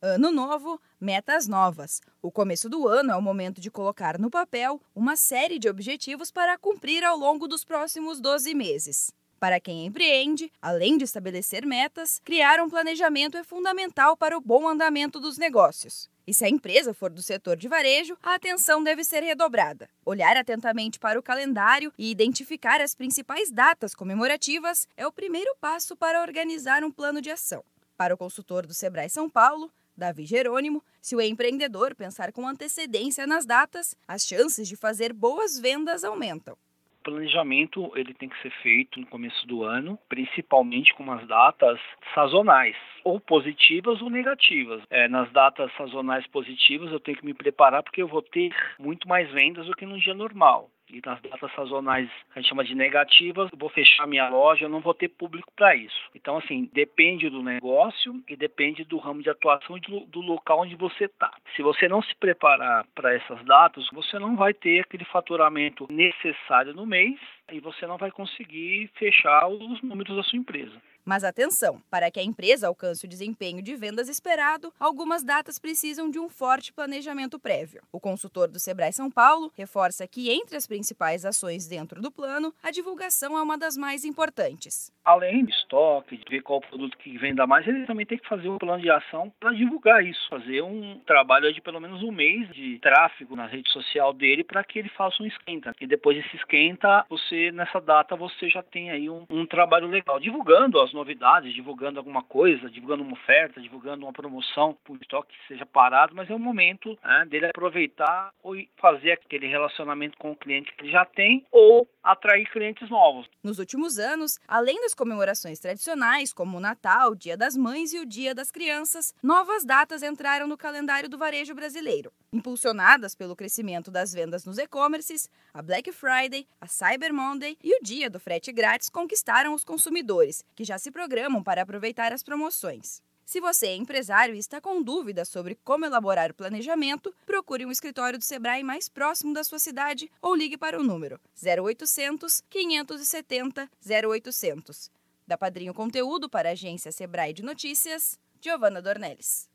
Ano novo, metas novas. O começo do ano é o momento de colocar no papel uma série de objetivos para cumprir ao longo dos próximos 12 meses. Para quem empreende, além de estabelecer metas, criar um planejamento é fundamental para o bom andamento dos negócios. E se a empresa for do setor de varejo, a atenção deve ser redobrada. Olhar atentamente para o calendário e identificar as principais datas comemorativas é o primeiro passo para organizar um plano de ação. Para o consultor do Sebrae São Paulo, Davi Jerônimo, se o empreendedor pensar com antecedência nas datas, as chances de fazer boas vendas aumentam planejamento ele tem que ser feito no começo do ano, principalmente com umas datas sazonais, ou positivas ou negativas. É, nas datas sazonais positivas eu tenho que me preparar porque eu vou ter muito mais vendas do que no dia normal e nas datas sazonais a gente chama de negativas, eu vou fechar minha loja, eu não vou ter público para isso. Então, assim, depende do negócio e depende do ramo de atuação e do, local onde você está. Se você não se preparar para essas datas, você não vai ter aquele faturamento necessário no mês e você não vai conseguir fechar os números da sua empresa. Mas atenção, para que a empresa alcance o desempenho de vendas esperado, algumas datas precisam de um forte planejamento prévio. O consultor do Sebrae São Paulo reforça que entre as principais ações dentro do plano, a divulgação é uma das mais importantes. Além do estoque, de ver qual produto que venda mais, ele também tem que fazer um plano de ação para divulgar isso, fazer um trabalho de pelo menos um mês de tráfego na rede social dele para que ele faça um esquenta. E depois desse esquenta, você nessa data você já tem aí um, um trabalho legal, divulgando as novidades, divulgando alguma coisa, divulgando uma oferta, divulgando uma promoção, por estoque que seja parado, mas é o momento né, dele aproveitar ou fazer aquele relacionamento com o cliente já tem ou atrair clientes novos. Nos últimos anos, além das comemorações tradicionais, como o Natal, Dia das Mães e o Dia das Crianças, novas datas entraram no calendário do varejo brasileiro. Impulsionadas pelo crescimento das vendas nos e-commerces, a Black Friday, a Cyber Monday e o Dia do Frete Grátis conquistaram os consumidores, que já se programam para aproveitar as promoções. Se você é empresário e está com dúvidas sobre como elaborar o planejamento, procure um escritório do Sebrae mais próximo da sua cidade ou ligue para o número 0800 570 0800. Da Padrinho Conteúdo para a agência Sebrae de Notícias, Giovana Dornelles.